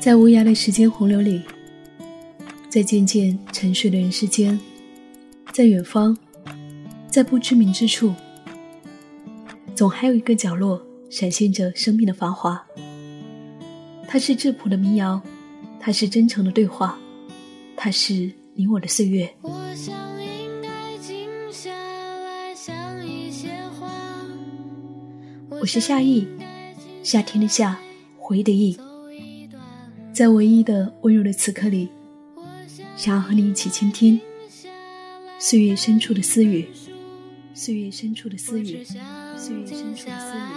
在无涯的时间洪流里，在渐渐沉睡的人世间，在远方，在不知名之处，总还有一个角落闪现着生命的繁华。它是质朴的民谣，它是真诚的对话，它是你我的岁月。我是夏意，夏天的夏，回忆的忆。在唯一的温柔的此刻里，想要和你一起倾听岁月深处的私语，岁月深处的私语，岁月深处的私语。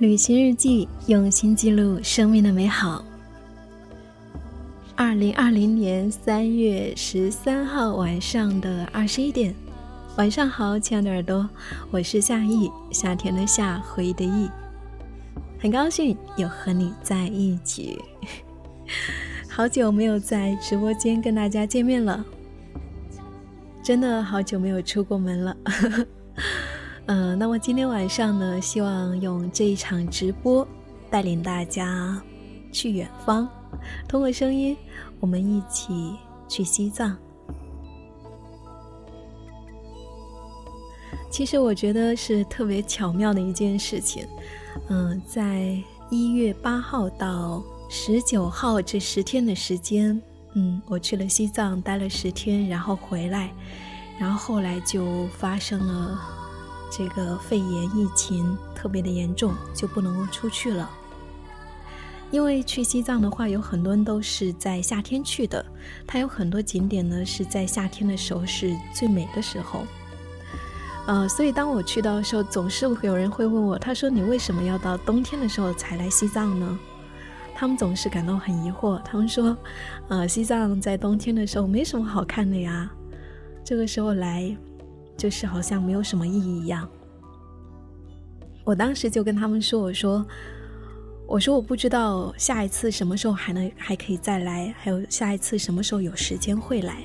旅行日记，用心记录生命的美好。二零二零年三月十三号晚上的二十一点，晚上好，亲爱的耳朵，我是夏意，夏天的夏，回忆的忆，很高兴又和你在一起。好久没有在直播间跟大家见面了，真的好久没有出过门了。嗯，那么今天晚上呢，希望用这一场直播带领大家去远方，通过声音，我们一起去西藏。其实我觉得是特别巧妙的一件事情。嗯，在一月八号到十九号这十天的时间，嗯，我去了西藏待了十天，然后回来，然后后来就发生了。这个肺炎疫情特别的严重，就不能出去了。因为去西藏的话，有很多人都是在夏天去的，它有很多景点呢是在夏天的时候是最美的时候。呃，所以当我去到的时候，总是会有人会问我，他说：“你为什么要到冬天的时候才来西藏呢？”他们总是感到很疑惑，他们说：“呃，西藏在冬天的时候没什么好看的呀，这个时候来。”就是好像没有什么意义一样。我当时就跟他们说：“我说，我说我不知道下一次什么时候还能还可以再来，还有下一次什么时候有时间会来。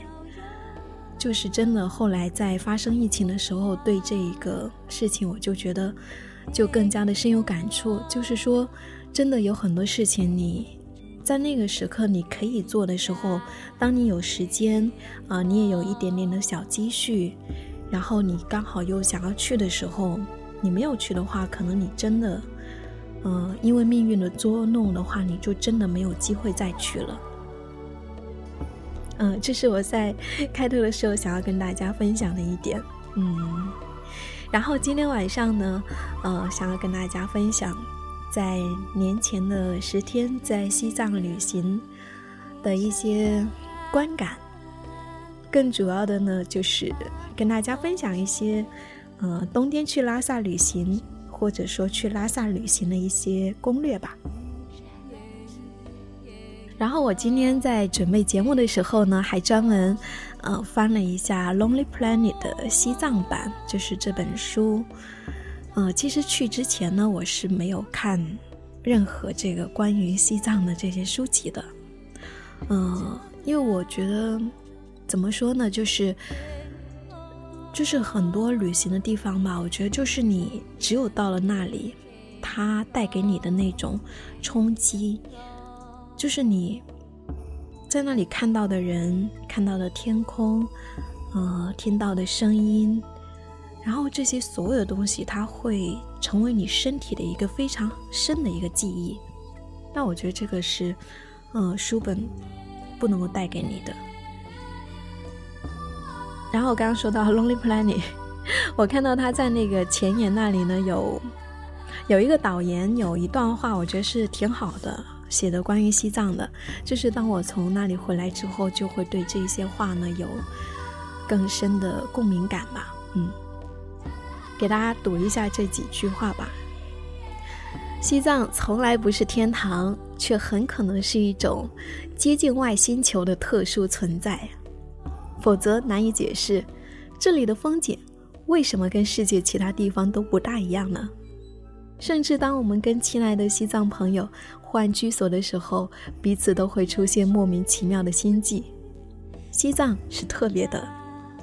就是真的，后来在发生疫情的时候，对这一个事情，我就觉得就更加的深有感触。就是说，真的有很多事情，你在那个时刻你可以做的时候，当你有时间啊，你也有一点点的小积蓄。”然后你刚好又想要去的时候，你没有去的话，可能你真的，嗯，因为命运的捉弄的话，你就真的没有机会再去了。嗯，这是我在开头的时候想要跟大家分享的一点。嗯，然后今天晚上呢，呃，想要跟大家分享在年前的十天在西藏旅行的一些观感。更主要的呢，就是跟大家分享一些，呃，冬天去拉萨旅行，或者说去拉萨旅行的一些攻略吧。然后我今天在准备节目的时候呢，还专门，呃，翻了一下《Lonely Planet》的西藏版，就是这本书。呃，其实去之前呢，我是没有看任何这个关于西藏的这些书籍的。嗯，因为我觉得。怎么说呢？就是，就是很多旅行的地方吧。我觉得，就是你只有到了那里，它带给你的那种冲击，就是你在那里看到的人、看到的天空，呃，听到的声音，然后这些所有的东西，它会成为你身体的一个非常深的一个记忆。那我觉得这个是，呃，书本不能够带给你的。然后我刚刚说到 Lonely Planet，我看到他在那个前言那里呢，有有一个导言，有一段话，我觉得是挺好的，写的关于西藏的。就是当我从那里回来之后，就会对这些话呢有更深的共鸣感吧。嗯，给大家读一下这几句话吧。西藏从来不是天堂，却很可能是一种接近外星球的特殊存在。否则难以解释，这里的风景为什么跟世界其他地方都不大一样呢？甚至当我们跟亲爱的西藏朋友换居所的时候，彼此都会出现莫名其妙的心悸。西藏是特别的，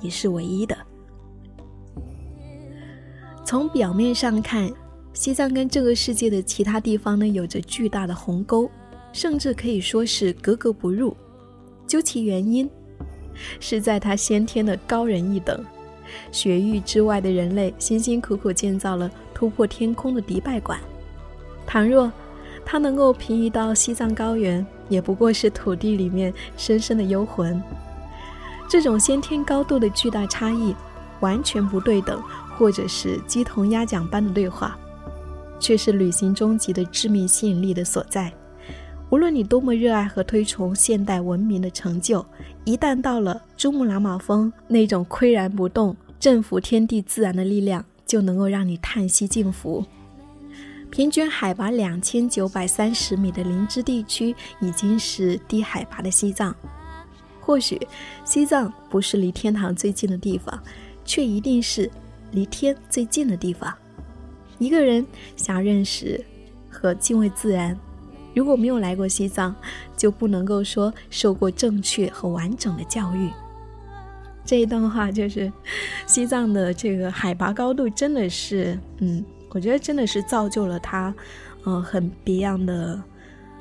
也是唯一的。从表面上看，西藏跟这个世界的其他地方呢，有着巨大的鸿沟，甚至可以说是格格不入。究其原因，是在他先天的高人一等。雪域之外的人类辛辛苦苦建造了突破天空的迪拜馆，倘若他能够平移到西藏高原，也不过是土地里面深深的幽魂。这种先天高度的巨大差异，完全不对等，或者是鸡同鸭讲般的对话，却是旅行终极的致命吸引力的所在。无论你多么热爱和推崇现代文明的成就，一旦到了珠穆朗玛峰，那种岿然不动、征服天地自然的力量，就能够让你叹息敬服。平均海拔两千九百三十米的林芝地区，已经是低海拔的西藏。或许，西藏不是离天堂最近的地方，却一定是离天最近的地方。一个人想认识和敬畏自然，如果没有来过西藏，就不能够说受过正确和完整的教育。这一段话就是，西藏的这个海拔高度真的是，嗯，我觉得真的是造就了它，呃，很别样的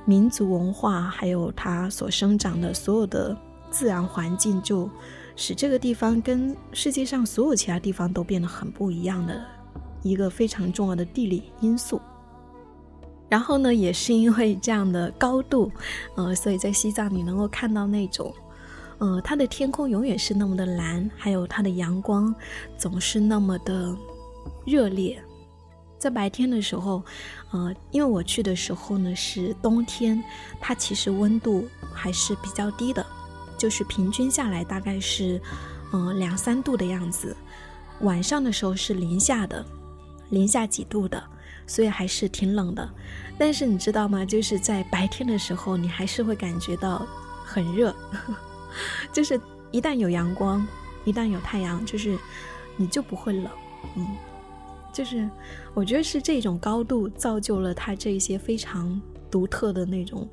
民族文化，还有它所生长的所有的。自然环境就使这个地方跟世界上所有其他地方都变得很不一样的一个非常重要的地理因素。然后呢，也是因为这样的高度，呃，所以在西藏你能够看到那种，呃，它的天空永远是那么的蓝，还有它的阳光总是那么的热烈。在白天的时候，呃，因为我去的时候呢是冬天，它其实温度还是比较低的。就是平均下来大概是，嗯，两三度的样子。晚上的时候是零下的，零下几度的，所以还是挺冷的。但是你知道吗？就是在白天的时候，你还是会感觉到很热。就是一旦有阳光，一旦有太阳，就是你就不会冷。嗯，就是我觉得是这种高度造就了它这一些非常独特的那种，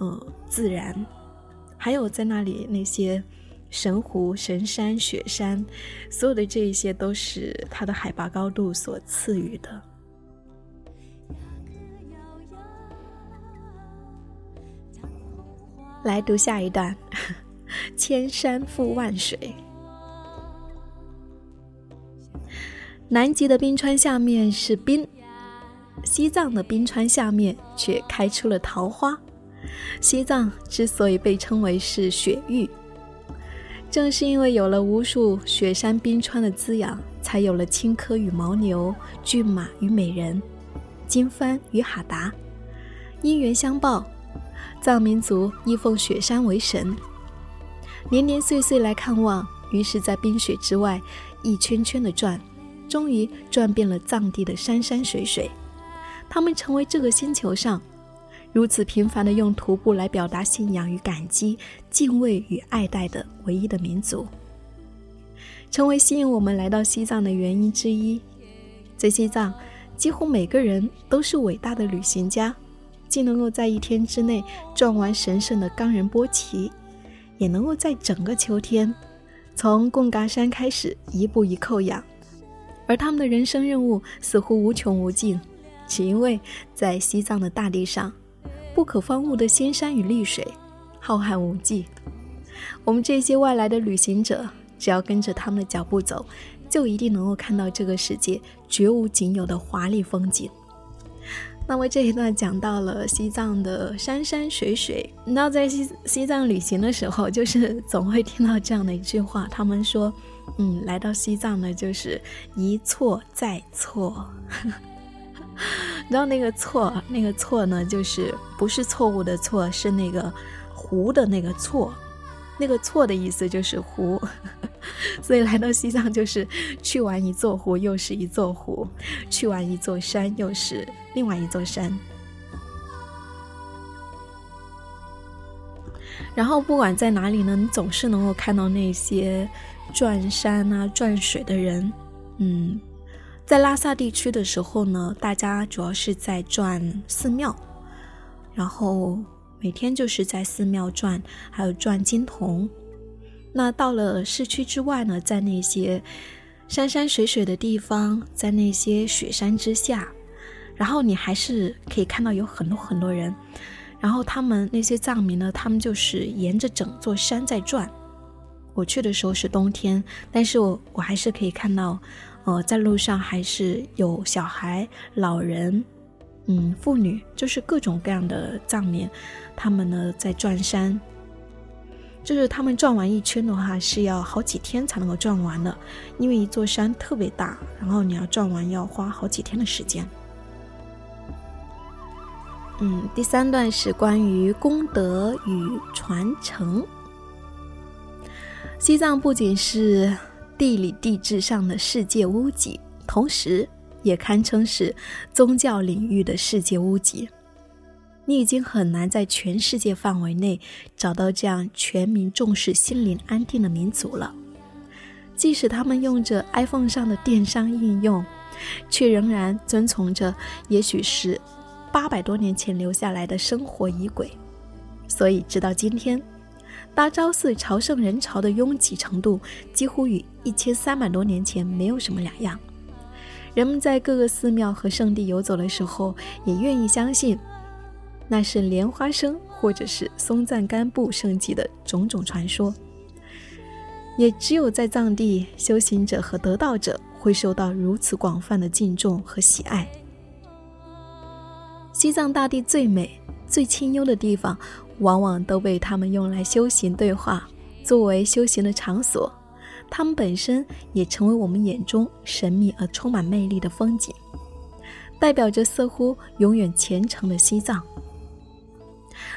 嗯，自然。还有在那里那些神湖、神山、雪山，所有的这一些都是它的海拔高度所赐予的。来读下一段：千山覆万水，南极的冰川下面是冰，西藏的冰川下面却开出了桃花。西藏之所以被称为是雪域，正是因为有了无数雪山冰川的滋养，才有了青稞与牦牛、骏马与美人、经幡与哈达。因缘相报，藏民族亦奉雪山为神，年年岁岁来看望。于是，在冰雪之外一圈圈的转，终于转遍了藏地的山山水水。他们成为这个星球上。如此频繁地用徒步来表达信仰与感激、敬畏与爱戴的唯一的民族，成为吸引我们来到西藏的原因之一。在西藏，几乎每个人都是伟大的旅行家，既能够在一天之内转完神圣的冈仁波齐，也能够在整个秋天，从贡嘎山开始一步一叩仰。而他们的人生任务似乎无穷无尽，只因为在西藏的大地上。不可方物的仙山与绿水，浩瀚无际。我们这些外来的旅行者，只要跟着他们的脚步走，就一定能够看到这个世界绝无仅有的华丽风景。那么这一段讲到了西藏的山山水水。那在西西藏旅行的时候，就是 总会听到这样的一句话：他们说，嗯，来到西藏呢，就是一错再错。你知道那个错，那个错呢，就是不是错误的错，是那个湖的那个错，那个错的意思就是湖，所以来到西藏就是去完一座湖又是一座湖，去完一座山又是另外一座山。然后不管在哪里呢，你总是能够看到那些转山啊、转水的人，嗯。在拉萨地区的时候呢，大家主要是在转寺庙，然后每天就是在寺庙转，还有转经筒。那到了市区之外呢，在那些山山水水的地方，在那些雪山之下，然后你还是可以看到有很多很多人。然后他们那些藏民呢，他们就是沿着整座山在转。我去的时候是冬天，但是我我还是可以看到，呃，在路上还是有小孩、老人，嗯，妇女，就是各种各样的藏民，他们呢在转山。就是他们转完一圈的话，是要好几天才能够转完的，因为一座山特别大，然后你要转完要花好几天的时间。嗯，第三段是关于功德与传承。西藏不仅是地理地质上的世界屋脊，同时也堪称是宗教领域的世界屋脊。你已经很难在全世界范围内找到这样全民重视心灵安定的民族了。即使他们用着 iPhone 上的电商应用，却仍然遵从着也许是八百多年前留下来的生活仪轨。所以，直到今天，大昭寺朝圣人潮的拥挤程度几乎与一千三百多年前没有什么两样。人们在各个寺庙和圣地游走的时候，也愿意相信。那是莲花生或者是松赞干布圣迹的种种传说，也只有在藏地，修行者和得道者会受到如此广泛的敬重和喜爱。西藏大地最美、最清幽的地方，往往都被他们用来修行对话，作为修行的场所。他们本身也成为我们眼中神秘而充满魅力的风景，代表着似乎永远虔诚的西藏。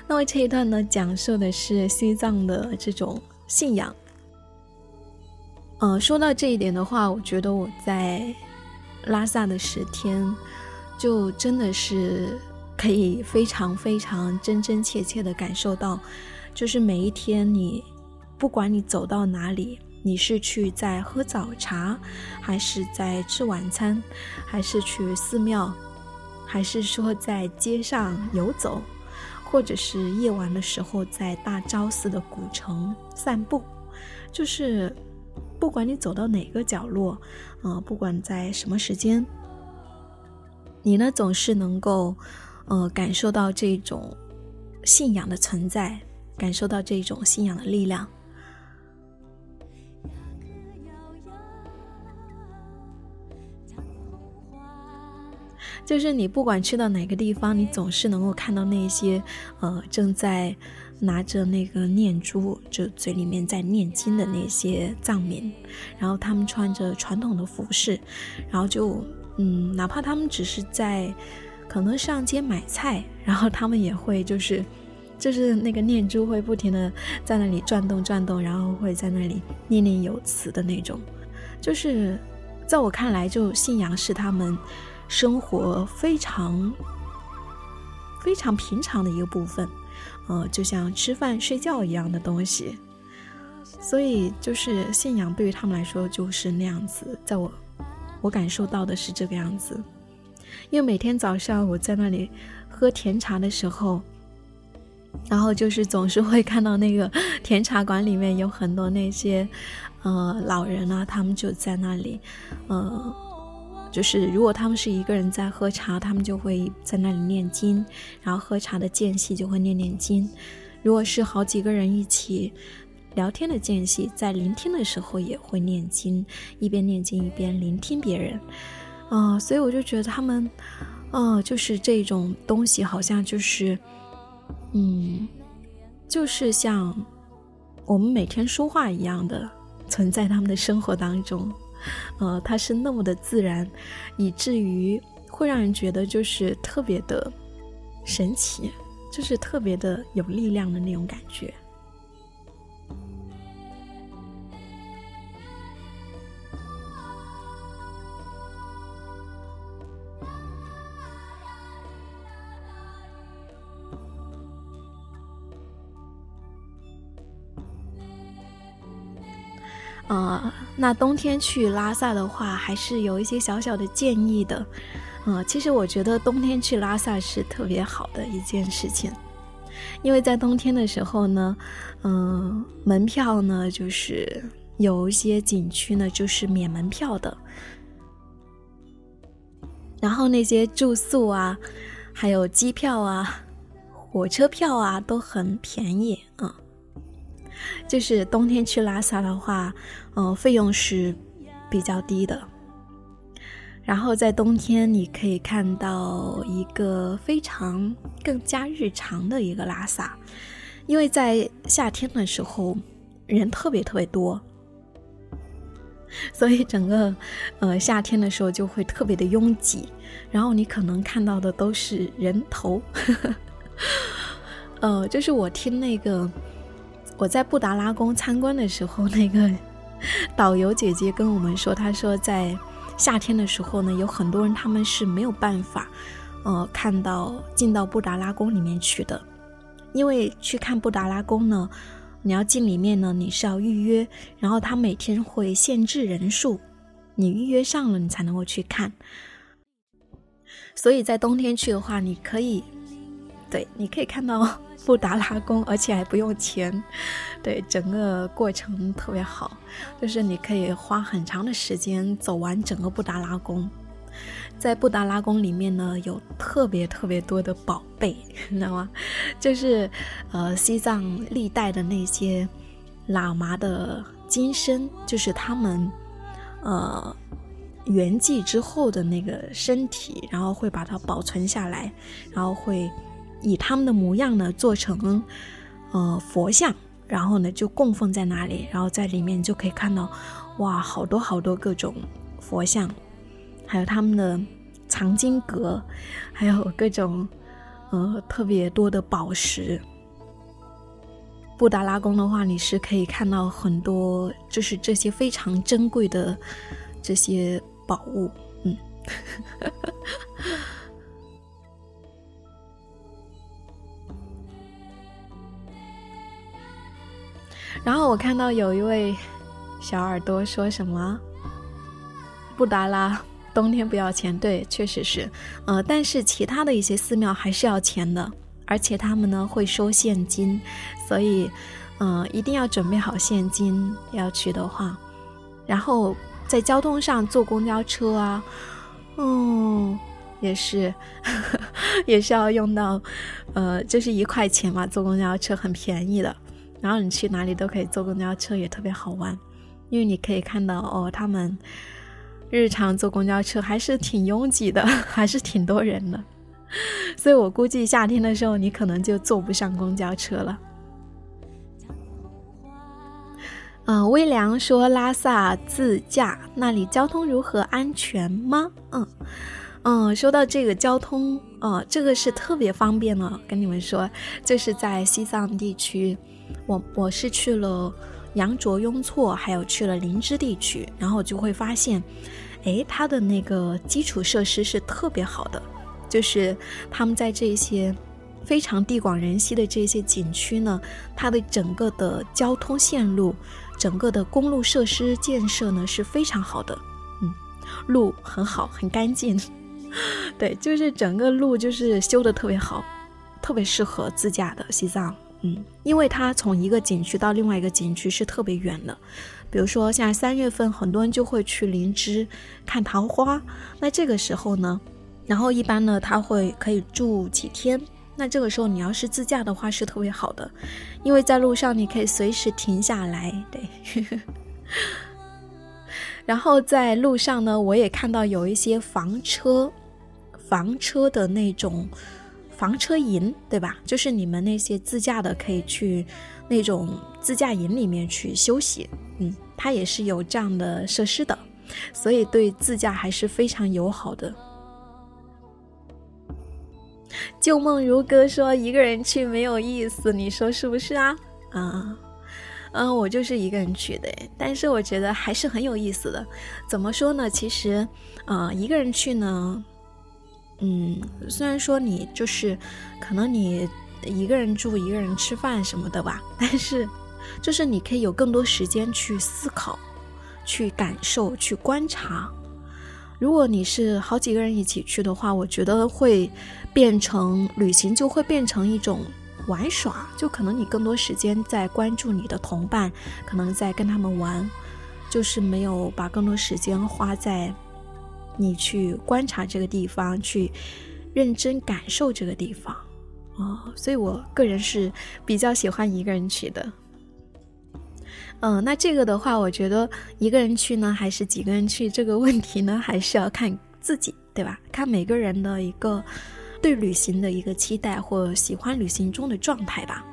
那么这一段呢，讲述的是西藏的这种信仰。呃，说到这一点的话，我觉得我在拉萨的十天，就真的是可以非常非常真真切切的感受到，就是每一天你，不管你走到哪里，你是去在喝早茶，还是在吃晚餐，还是去寺庙，还是说在街上游走。或者是夜晚的时候，在大昭寺的古城散步，就是不管你走到哪个角落，啊，不管在什么时间，你呢总是能够，呃，感受到这种信仰的存在，感受到这种信仰的力量。就是你不管去到哪个地方，你总是能够看到那些，呃，正在拿着那个念珠，就嘴里面在念经的那些藏民，然后他们穿着传统的服饰，然后就，嗯，哪怕他们只是在可能上街买菜，然后他们也会就是，就是那个念珠会不停的在那里转动转动，然后会在那里念念有词的那种，就是在我看来，就信仰是他们。生活非常非常平常的一个部分，呃，就像吃饭睡觉一样的东西，所以就是信仰对于他们来说就是那样子。在我我感受到的是这个样子，因为每天早上我在那里喝甜茶的时候，然后就是总是会看到那个 甜茶馆里面有很多那些呃老人啊，他们就在那里，呃。就是如果他们是一个人在喝茶，他们就会在那里念经，然后喝茶的间隙就会念念经。如果是好几个人一起聊天的间隙，在聆听的时候也会念经，一边念经一边聆听别人。啊，所以我就觉得他们，啊，就是这种东西，好像就是，嗯，就是像我们每天说话一样的存在他们的生活当中。呃，它是那么的自然，以至于会让人觉得就是特别的神奇，就是特别的有力量的那种感觉。呃，那冬天去拉萨的话，还是有一些小小的建议的。嗯，其实我觉得冬天去拉萨是特别好的一件事情，因为在冬天的时候呢，嗯，门票呢就是有一些景区呢就是免门票的，然后那些住宿啊，还有机票啊、火车票啊都很便宜啊。就是冬天去拉萨的话，嗯，费用是比较低的。然后在冬天，你可以看到一个非常更加日常的一个拉萨，因为在夏天的时候人特别特别多，所以整个呃夏天的时候就会特别的拥挤，然后你可能看到的都是人头。呃，就是我听那个我在布达拉宫参观的时候，那个 导游姐姐跟我们说，她说在。夏天的时候呢，有很多人他们是没有办法，呃，看到进到布达拉宫里面去的，因为去看布达拉宫呢，你要进里面呢，你是要预约，然后他每天会限制人数，你预约上了你才能够去看。所以在冬天去的话，你可以，对，你可以看到。布达拉宫，而且还不用钱，对，整个过程特别好，就是你可以花很长的时间走完整个布达拉宫。在布达拉宫里面呢，有特别特别多的宝贝，你知道吗？就是呃，西藏历代的那些喇嘛的金身，就是他们呃圆寂之后的那个身体，然后会把它保存下来，然后会。以他们的模样呢做成，呃佛像，然后呢就供奉在那里，然后在里面就可以看到，哇，好多好多各种佛像，还有他们的藏经阁，还有各种呃特别多的宝石。布达拉宫的话，你是可以看到很多，就是这些非常珍贵的这些宝物，嗯。然后我看到有一位小耳朵说什么布达拉冬天不要钱，对，确实是，呃，但是其他的一些寺庙还是要钱的，而且他们呢会收现金，所以，嗯，一定要准备好现金要去的话。然后在交通上坐公交车啊，嗯，也是，也是要用到，呃，就是一块钱嘛，坐公交车很便宜的。然后你去哪里都可以坐公交车，也特别好玩，因为你可以看到哦，他们日常坐公交车还是挺拥挤的，还是挺多人的。所以我估计夏天的时候你可能就坐不上公交车了。嗯，微凉说拉萨自驾那里交通如何？安全吗？嗯嗯，说到这个交通，呃，这个是特别方便的，跟你们说，就是在西藏地区。我我是去了羊卓雍措，还有去了林芝地区，然后就会发现，哎，它的那个基础设施是特别好的，就是他们在这些非常地广人稀的这些景区呢，它的整个的交通线路，整个的公路设施建设呢是非常好的，嗯，路很好，很干净，对，就是整个路就是修的特别好，特别适合自驾的西藏。嗯，因为它从一个景区到另外一个景区是特别远的，比如说现在三月份，很多人就会去林芝看桃花。那这个时候呢，然后一般呢，他会可以住几天。那这个时候你要是自驾的话是特别好的，因为在路上你可以随时停下来。对，然后在路上呢，我也看到有一些房车，房车的那种。房车营，对吧？就是你们那些自驾的，可以去那种自驾营里面去休息。嗯，它也是有这样的设施的，所以对自驾还是非常友好的。旧梦如歌说一个人去没有意思，你说是不是啊？啊，嗯，我就是一个人去的，但是我觉得还是很有意思的。怎么说呢？其实，呃，一个人去呢。嗯，虽然说你就是可能你一个人住、一个人吃饭什么的吧，但是就是你可以有更多时间去思考、去感受、去观察。如果你是好几个人一起去的话，我觉得会变成旅行，就会变成一种玩耍，就可能你更多时间在关注你的同伴，可能在跟他们玩，就是没有把更多时间花在你去观察这个地方，去认真感受这个地方。哦，所以我个人是比较喜欢一个人去的。嗯，那这个的话，我觉得一个人去呢，还是几个人去，这个问题呢，还是要看自己，对吧？看每个人的一个对旅行的一个期待或喜欢旅行中的状态吧。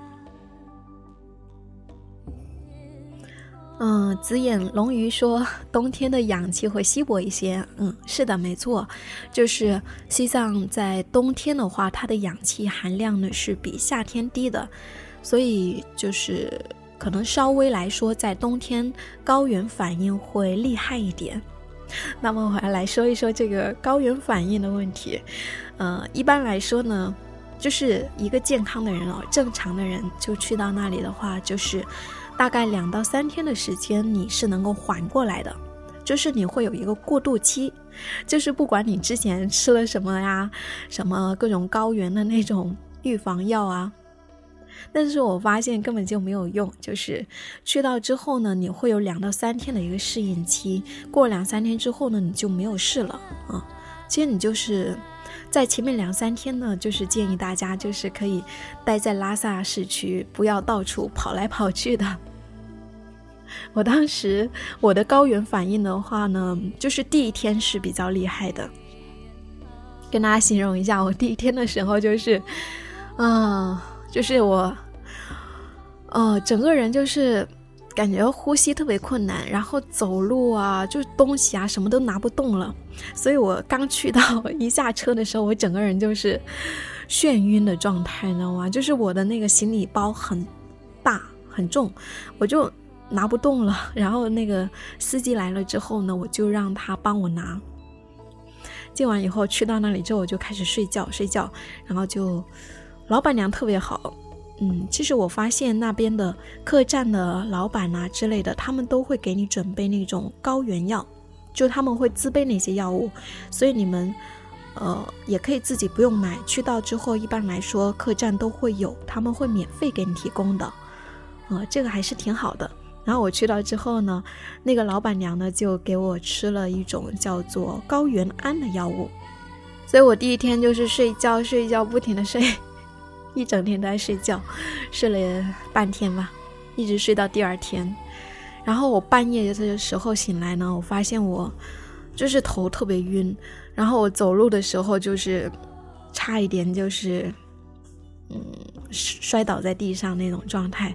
嗯，紫眼龙鱼说，冬天的氧气会稀薄一些。嗯，是的，没错，就是西藏在冬天的话，它的氧气含量呢是比夏天低的，所以就是。可能稍微来说，在冬天高原反应会厉害一点。那么我要来说一说这个高原反应的问题。呃，一般来说呢，就是一个健康的人哦，正常的人就去到那里的话，就是大概两到三天的时间，你是能够缓过来的。就是你会有一个过渡期，就是不管你之前吃了什么呀，什么各种高原的那种预防药啊。但是我发现根本就没有用，就是去到之后呢，你会有两到三天的一个适应期，过两三天之后呢，你就没有事了啊。其实你就是在前面两三天呢，就是建议大家就是可以待在拉萨市区，不要到处跑来跑去的。我当时我的高原反应的话呢，就是第一天是比较厉害的，跟大家形容一下，我第一天的时候就是，嗯。就是我，呃，整个人就是感觉呼吸特别困难，然后走路啊，就东西啊什么都拿不动了。所以我刚去到一下车的时候，我整个人就是眩晕的状态，你知道吗？就是我的那个行李包很大很重，我就拿不动了。然后那个司机来了之后呢，我就让他帮我拿。进完以后，去到那里之后，我就开始睡觉，睡觉，然后就。老板娘特别好，嗯，其实我发现那边的客栈的老板啊之类的，他们都会给你准备那种高原药，就他们会自备那些药物，所以你们，呃，也可以自己不用买，去到之后一般来说客栈都会有，他们会免费给你提供的，呃，这个还是挺好的。然后我去到之后呢，那个老板娘呢就给我吃了一种叫做高原安的药物，所以我第一天就是睡觉睡觉不停的睡。一整天都在睡觉，睡了半天吧，一直睡到第二天。然后我半夜的时候醒来呢，我发现我就是头特别晕，然后我走路的时候就是差一点就是嗯摔倒在地上那种状态，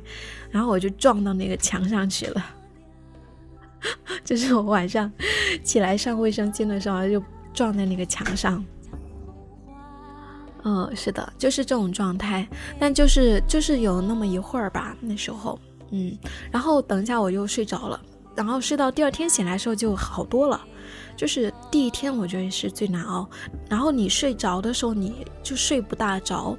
然后我就撞到那个墙上去了。就是我晚上起来上卫生间的时候就撞在那个墙上。嗯，是的，就是这种状态，但就是就是有那么一会儿吧，那时候，嗯，然后等一下我又睡着了，然后睡到第二天醒来的时候就好多了，就是第一天我觉得是最难熬，然后你睡着的时候你就睡不大着，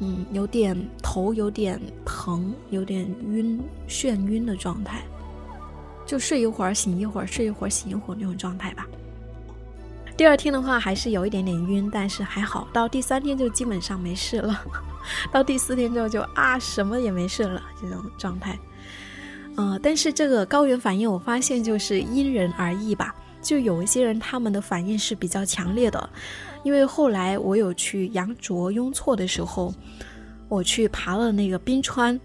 嗯，有点头有点疼，有点晕眩晕的状态，就睡一会儿醒一会儿，睡一会儿醒一会儿那种状态吧。第二天的话还是有一点点晕，但是还好。到第三天就基本上没事了，到第四天之后就啊什么也没事了这种状态。呃，但是这个高原反应我发现就是因人而异吧，就有一些人他们的反应是比较强烈的。因为后来我有去羊卓雍措的时候，我去爬了那个冰川，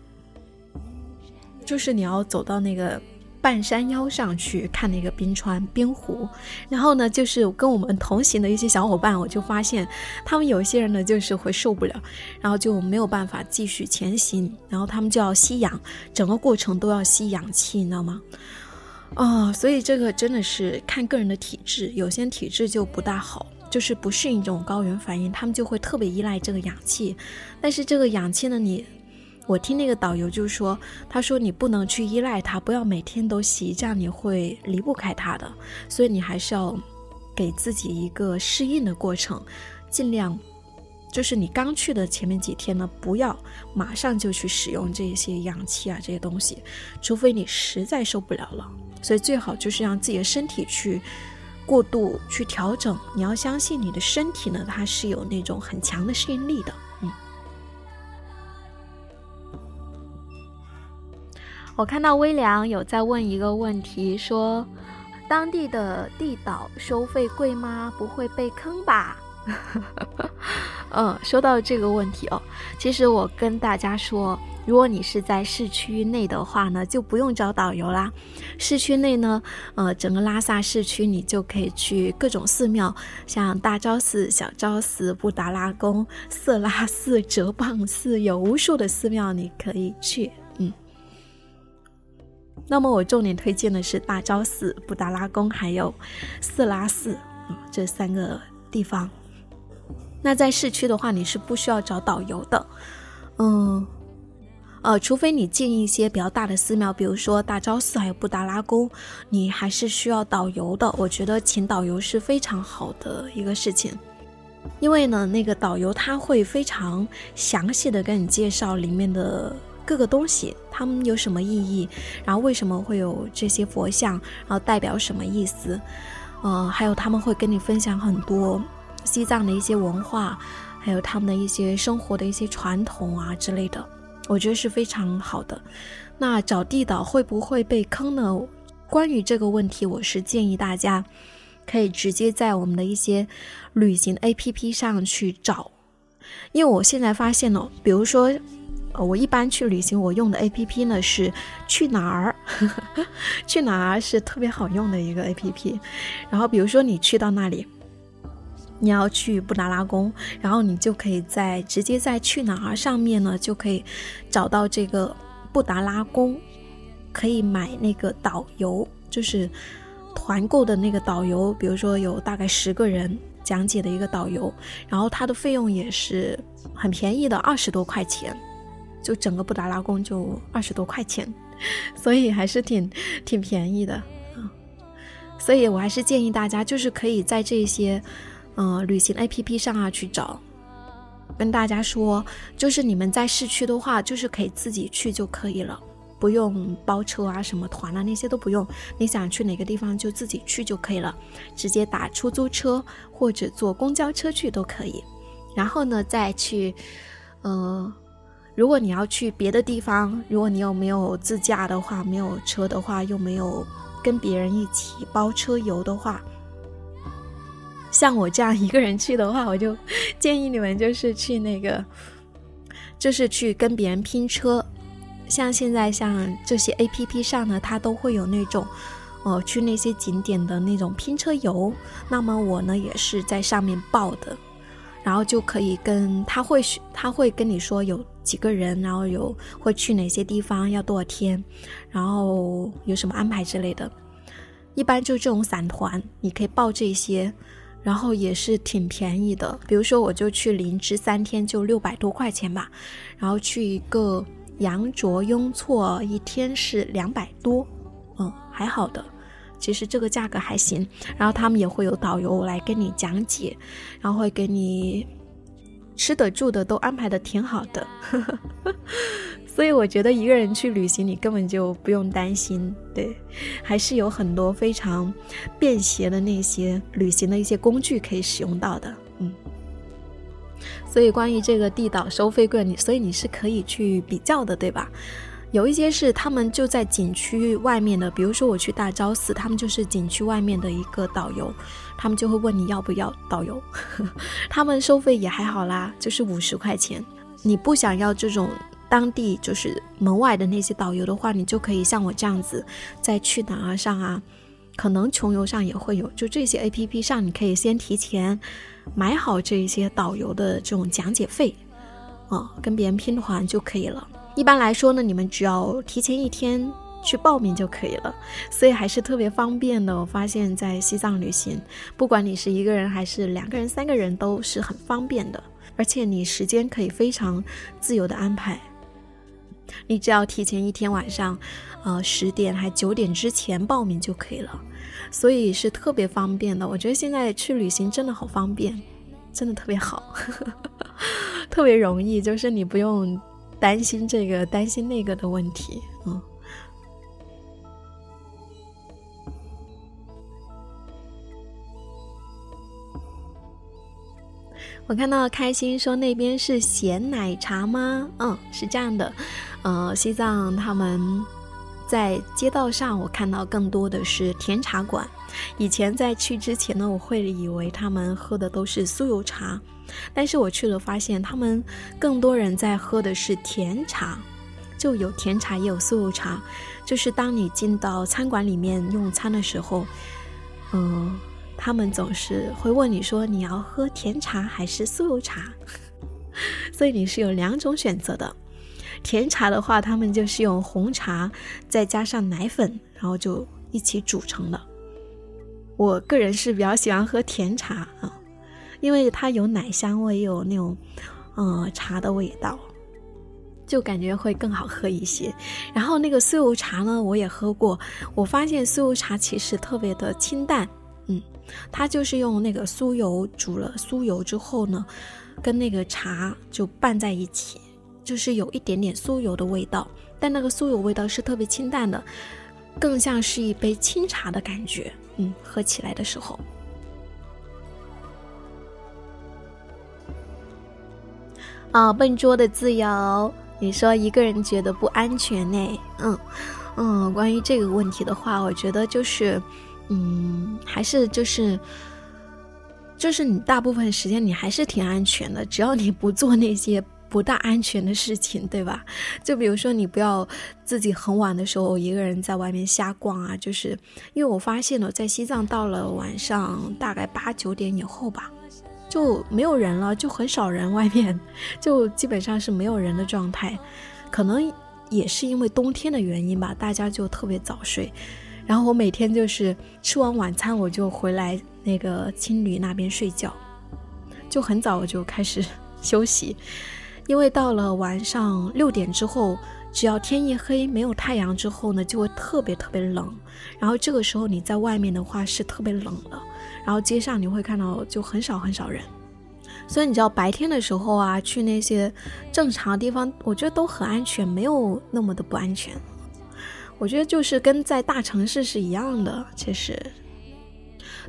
就是你要走到那个。半山腰上去看那个冰川冰湖，然后呢，就是跟我们同行的一些小伙伴，我就发现他们有些人呢，就是会受不了，然后就没有办法继续前行，然后他们就要吸氧，整个过程都要吸氧气，你知道吗？哦，所以这个真的是看个人的体质，有些体质就不大好，就是不适应这种高原反应，他们就会特别依赖这个氧气，但是这个氧气呢，你。我听那个导游就说，他说你不能去依赖它，不要每天都吸，这样你会离不开它的。所以你还是要给自己一个适应的过程，尽量就是你刚去的前面几天呢，不要马上就去使用这些氧气啊这些东西，除非你实在受不了了。所以最好就是让自己的身体去过度去调整。你要相信你的身体呢，它是有那种很强的适应力的。我看到微凉有在问一个问题，说当地的地导收费贵吗？不会被坑吧？嗯，说到这个问题哦，其实我跟大家说，如果你是在市区内的话呢，就不用找导游啦。市区内呢，呃，整个拉萨市区你就可以去各种寺庙，像大昭寺、小昭寺、布达拉宫、色拉寺、哲蚌寺，有无数的寺庙你可以去。那么我重点推荐的是大昭寺、布达拉宫还有色拉寺啊这三个地方。那在市区的话，你是不需要找导游的，嗯，呃，除非你进一些比较大的寺庙，比如说大昭寺还有布达拉宫，你还是需要导游的。我觉得请导游是非常好的一个事情，因为呢，那个导游他会非常详细的跟你介绍里面的各个东西，他们有什么意义，然后为什么会有这些佛像，然后代表什么意思，呃，还有他们会跟你分享很多。西藏的一些文化，还有他们的一些生活的一些传统啊之类的，我觉得是非常好的。那找地导会不会被坑呢？关于这个问题，我是建议大家可以直接在我们的一些旅行 APP 上去找，因为我现在发现了，比如说，呃，我一般去旅行，我用的 APP 呢是去哪儿，去哪儿是特别好用的一个 APP。然后，比如说你去到那里。你要去布达拉宫，然后你就可以在直接在去哪儿上面呢，就可以找到这个布达拉宫，可以买那个导游，就是团购的那个导游，比如说有大概十个人讲解的一个导游，然后它的费用也是很便宜的，二十多块钱，就整个布达拉宫就二十多块钱，所以还是挺挺便宜的啊，所以我还是建议大家就是可以在这些。嗯，旅行 A P P 上啊去找，跟大家说，就是你们在市区的话，就是可以自己去就可以了，不用包车啊、什么团啊那些都不用。你想去哪个地方就自己去就可以了，直接打出租车或者坐公交车去都可以。然后呢，再去，呃，如果你要去别的地方，如果你又没有自驾的话，没有车的话，又没有跟别人一起包车游的话。像我这样一个人去的话，我就建议你们就是去那个，就是去跟别人拼车。像现在像这些 A P P 上呢，它都会有那种，哦，去那些景点的那种拼车游。那么我呢也是在上面报的，然后就可以跟他会他会跟你说有几个人，然后有会去哪些地方，要多少天，然后有什么安排之类的。一般就这种散团，你可以报这些。然后也是挺便宜的，比如说我就去林芝三天就六百多块钱吧，然后去一个羊卓雍措一天是两百多，嗯，还好的，其实这个价格还行。然后他们也会有导游来跟你讲解，然后会给你吃的住的都安排的挺好的。所以我觉得一个人去旅行，你根本就不用担心，对，还是有很多非常便携的那些旅行的一些工具可以使用到的，嗯。所以关于这个地导收费贵，你所以你是可以去比较的，对吧？有一些是他们就在景区外面的，比如说我去大昭寺，他们就是景区外面的一个导游，他们就会问你要不要导游，他们收费也还好啦，就是五十块钱。你不想要这种。当地就是门外的那些导游的话，你就可以像我这样子，在去哪儿上啊，可能穷游上也会有，就这些 A P P 上，你可以先提前买好这一些导游的这种讲解费，啊，跟别人拼团就可以了。一般来说呢，你们只要提前一天去报名就可以了，所以还是特别方便的。我发现，在西藏旅行，不管你是一个人还是两个人、三个人，都是很方便的，而且你时间可以非常自由的安排。你只要提前一天晚上，呃，十点还九点之前报名就可以了，所以是特别方便的。我觉得现在去旅行真的好方便，真的特别好，特别容易，就是你不用担心这个担心那个的问题，嗯。我看到开心说那边是咸奶茶吗？嗯，是这样的。呃，西藏他们在街道上，我看到更多的是甜茶馆。以前在去之前呢，我会以为他们喝的都是酥油茶，但是我去了发现，他们更多人在喝的是甜茶，就有甜茶也有酥油茶。就是当你进到餐馆里面用餐的时候，嗯。他们总是会问你说你要喝甜茶还是酥油茶，所以你是有两种选择的。甜茶的话，他们就是用红茶再加上奶粉，然后就一起煮成的。我个人是比较喜欢喝甜茶啊，因为它有奶香味，有那种嗯茶的味道，就感觉会更好喝一些。然后那个酥油茶呢，我也喝过，我发现酥油茶其实特别的清淡。嗯，它就是用那个酥油煮了酥油之后呢，跟那个茶就拌在一起，就是有一点点酥油的味道，但那个酥油味道是特别清淡的，更像是一杯清茶的感觉。嗯，喝起来的时候。啊，笨拙的自由，你说一个人觉得不安全呢？嗯嗯，关于这个问题的话，我觉得就是。嗯，还是就是，就是你大部分时间你还是挺安全的，只要你不做那些不大安全的事情，对吧？就比如说你不要自己很晚的时候一个人在外面瞎逛啊，就是因为我发现了，在西藏到了晚上大概八九点以后吧，就没有人了，就很少人，外面就基本上是没有人的状态，可能也是因为冬天的原因吧，大家就特别早睡。然后我每天就是吃完晚餐，我就回来那个青旅那边睡觉，就很早我就开始休息，因为到了晚上六点之后，只要天一黑没有太阳之后呢，就会特别特别冷。然后这个时候你在外面的话是特别冷的，然后街上你会看到就很少很少人。所以你知道白天的时候啊，去那些正常的地方，我觉得都很安全，没有那么的不安全。我觉得就是跟在大城市是一样的，其实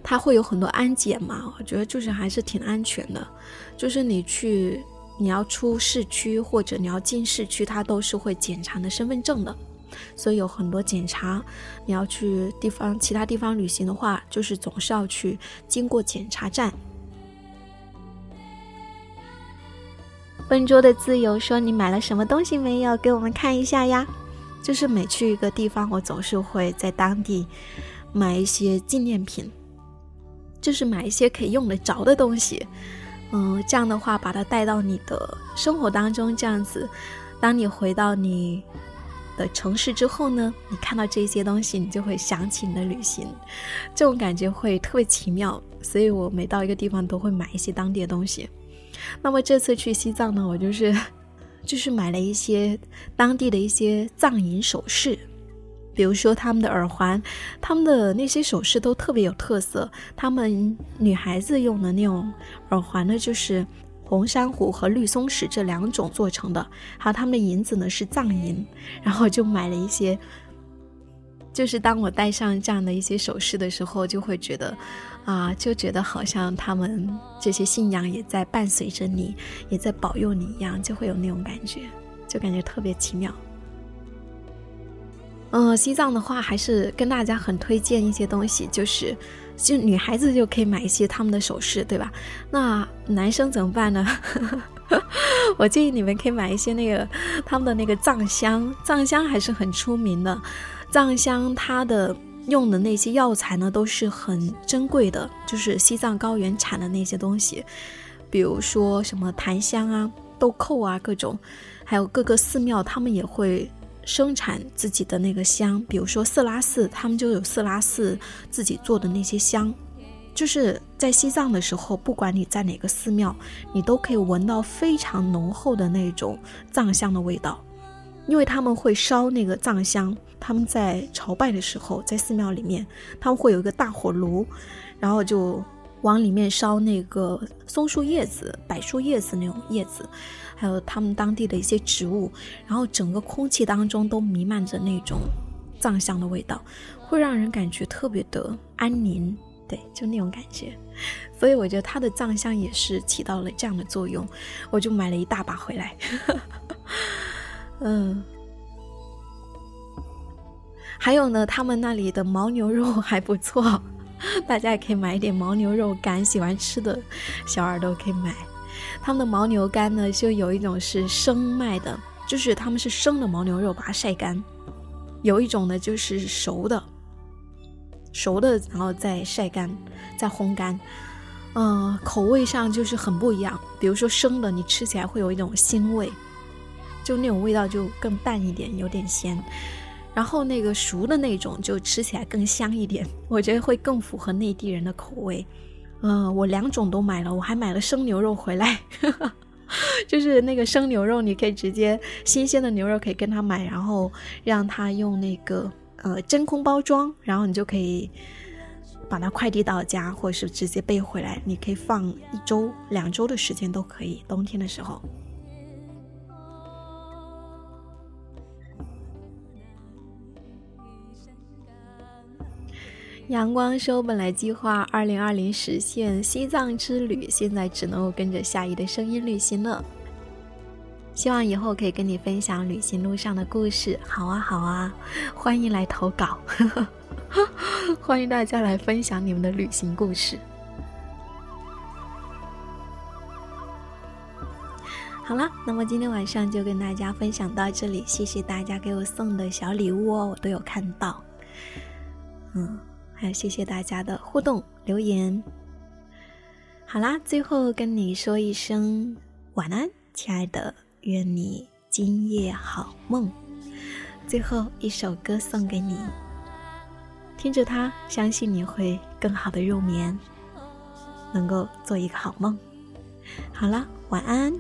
它会有很多安检嘛。我觉得就是还是挺安全的，就是你去你要出市区或者你要进市区，它都是会检查你的身份证的，所以有很多检查。你要去地方其他地方旅行的话，就是总是要去经过检查站。笨拙的自由说：“你买了什么东西没有？给我们看一下呀。”就是每去一个地方，我总是会在当地买一些纪念品，就是买一些可以用得着的东西。嗯，这样的话把它带到你的生活当中，这样子，当你回到你的城市之后呢，你看到这些东西，你就会想起你的旅行，这种感觉会特别奇妙。所以我每到一个地方都会买一些当地的东西。那么这次去西藏呢，我就是。就是买了一些当地的一些藏银首饰，比如说他们的耳环，他们的那些首饰都特别有特色。他们女孩子用的那种耳环呢，就是红珊瑚和绿松石这两种做成的，还有他们的银子呢是藏银，然后就买了一些。就是当我戴上这样的一些首饰的时候，就会觉得，啊，就觉得好像他们这些信仰也在伴随着你，也在保佑你一样，就会有那种感觉，就感觉特别奇妙。嗯，西藏的话，还是跟大家很推荐一些东西，就是就女孩子就可以买一些他们的首饰，对吧？那男生怎么办呢？我建议你们可以买一些那个他们的那个藏香，藏香还是很出名的。藏香它的用的那些药材呢，都是很珍贵的，就是西藏高原产的那些东西，比如说什么檀香啊、豆蔻啊，各种，还有各个寺庙他们也会生产自己的那个香，比如说色拉寺，他们就有色拉寺自己做的那些香，就是在西藏的时候，不管你在哪个寺庙，你都可以闻到非常浓厚的那种藏香的味道。因为他们会烧那个藏香，他们在朝拜的时候，在寺庙里面，他们会有一个大火炉，然后就往里面烧那个松树叶子、柏树叶子那种叶子，还有他们当地的一些植物，然后整个空气当中都弥漫着那种藏香的味道，会让人感觉特别的安宁，对，就那种感觉。所以我觉得它的藏香也是起到了这样的作用，我就买了一大把回来。嗯，还有呢，他们那里的牦牛肉还不错，大家也可以买一点牦牛肉干，喜欢吃的小耳朵可以买。他们的牦牛干呢，就有一种是生卖的，就是他们是生的牦牛肉，把它晒干；有一种呢就是熟的，熟的然后再晒干、再烘干。嗯，口味上就是很不一样。比如说生的，你吃起来会有一种腥味，就那种味道就更淡一点，有点咸。然后那个熟的那种就吃起来更香一点，我觉得会更符合内地人的口味。嗯，我两种都买了，我还买了生牛肉回来，就是那个生牛肉，你可以直接新鲜的牛肉可以跟他买，然后让他用那个呃真空包装，然后你就可以。把它快递到家，或者是直接背回来，你可以放一周、两周的时间都可以。冬天的时候，阳光说：“本来计划二零二零实现西藏之旅，现在只能够跟着夏意的声音旅行了。希望以后可以跟你分享旅行路上的故事。好啊，好啊，欢迎来投稿。”欢迎大家来分享你们的旅行故事。好了，那么今天晚上就跟大家分享到这里，谢谢大家给我送的小礼物哦，我都有看到。嗯，还有谢谢大家的互动留言。好啦，最后跟你说一声晚安，亲爱的，愿你今夜好梦。最后一首歌送给你。听着它，相信你会更好的入眠，能够做一个好梦。好了，晚安。